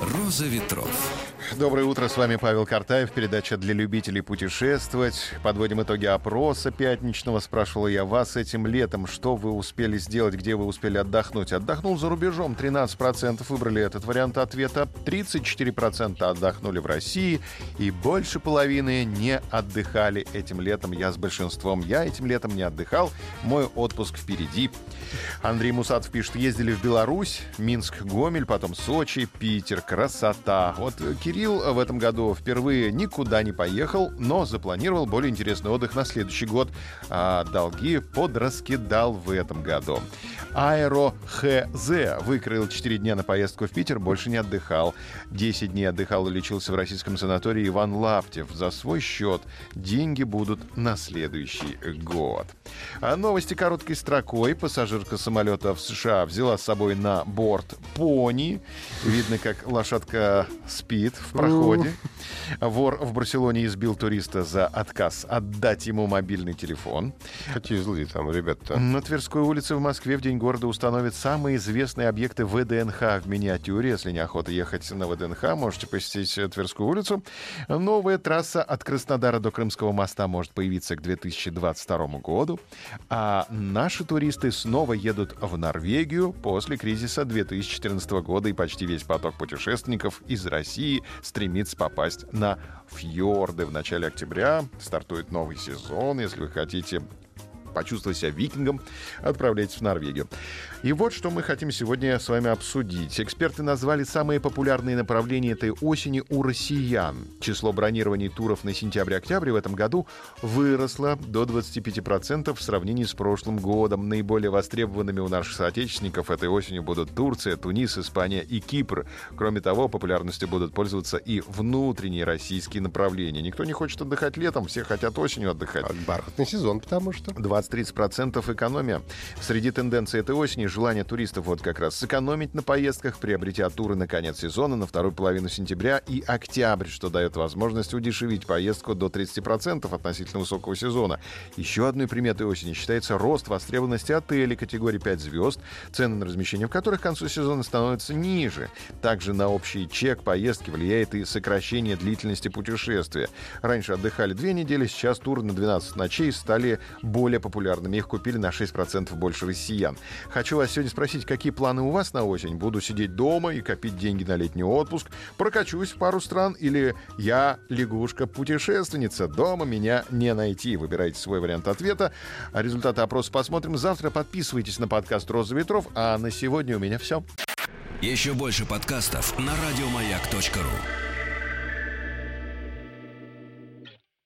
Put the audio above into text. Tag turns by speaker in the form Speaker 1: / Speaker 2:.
Speaker 1: Роза ветров.
Speaker 2: Доброе утро, с вами Павел Картаев, передача для любителей путешествовать. Подводим итоги опроса пятничного. Спрашивал я вас этим летом, что вы успели сделать, где вы успели отдохнуть. Отдохнул за рубежом, 13% выбрали этот вариант ответа, 34% отдохнули в России, и больше половины не отдыхали этим летом. Я с большинством. Я этим летом не отдыхал, мой отпуск впереди. Андрей Мусатов пишет, ездили в Беларусь, Минск, Гомель, потом Сочи, Питер. Красота. Вот Кирилл в этом году впервые никуда не поехал, но запланировал более интересный отдых на следующий год. А долги подраскидал в этом году. Аэро ХЗ выкрыл 4 дня на поездку в Питер, больше не отдыхал. 10 дней отдыхал и лечился в российском санатории Иван Лаптев. За свой счет деньги будут на следующий год. А новости короткой строкой. Пассажирка самолета в США взяла с собой на борт пони. Видно, как лошадка спит в проходе. Вор в Барселоне избил туриста за отказ отдать ему мобильный телефон.
Speaker 3: Какие злые там ребята
Speaker 2: На Тверской улице в Москве в день города установят самые известные объекты ВДНХ в миниатюре. Если не охота ехать на ВДНХ, можете посетить Тверскую улицу. Новая трасса от Краснодара до Крымского моста может появиться к 2022 году. А наши туристы снова едут в Норвегию после кризиса 2014 года и почти весь поток путешественников из России стремится попасть на фьорды. В начале октября стартует новый сезон. Если вы хотите почувствовать себя викингом, отправляйтесь в Норвегию. И вот что мы хотим сегодня с вами обсудить. Эксперты назвали самые популярные направления этой осени у россиян. Число бронирований туров на сентябрь-октябрь в этом году выросло до 25% в сравнении с прошлым годом. Наиболее востребованными у наших соотечественников этой осенью будут Турция, Тунис, Испания и Кипр. Кроме того, популярностью будут пользоваться и внутренние российские направления. Никто не хочет отдыхать летом, все хотят осенью отдыхать.
Speaker 3: Бархатный сезон, потому что.
Speaker 2: 20-30% экономия. Среди тенденций этой осени желание туристов вот как раз сэкономить на поездках, приобретя туры на конец сезона, на вторую половину сентября и октябрь, что дает возможность удешевить поездку до 30% относительно высокого сезона. Еще одной приметой осени считается рост востребованности отелей категории 5 звезд, цены на размещение в которых к концу сезона становятся ниже. Также на общий чек поездки влияет и сокращение длительности путешествия. Раньше отдыхали две недели, сейчас туры на 12 ночей стали более популярными. Их купили на 6% больше россиян. Хочу вас сегодня спросить, какие планы у вас на осень? Буду сидеть дома и копить деньги на летний отпуск? Прокачусь в пару стран? Или я лягушка-путешественница? Дома меня не найти. Выбирайте свой вариант ответа. Результаты опроса посмотрим завтра. Подписывайтесь на подкаст «Роза ветров». А на сегодня у меня все.
Speaker 1: Еще больше подкастов на радиомаяк.ру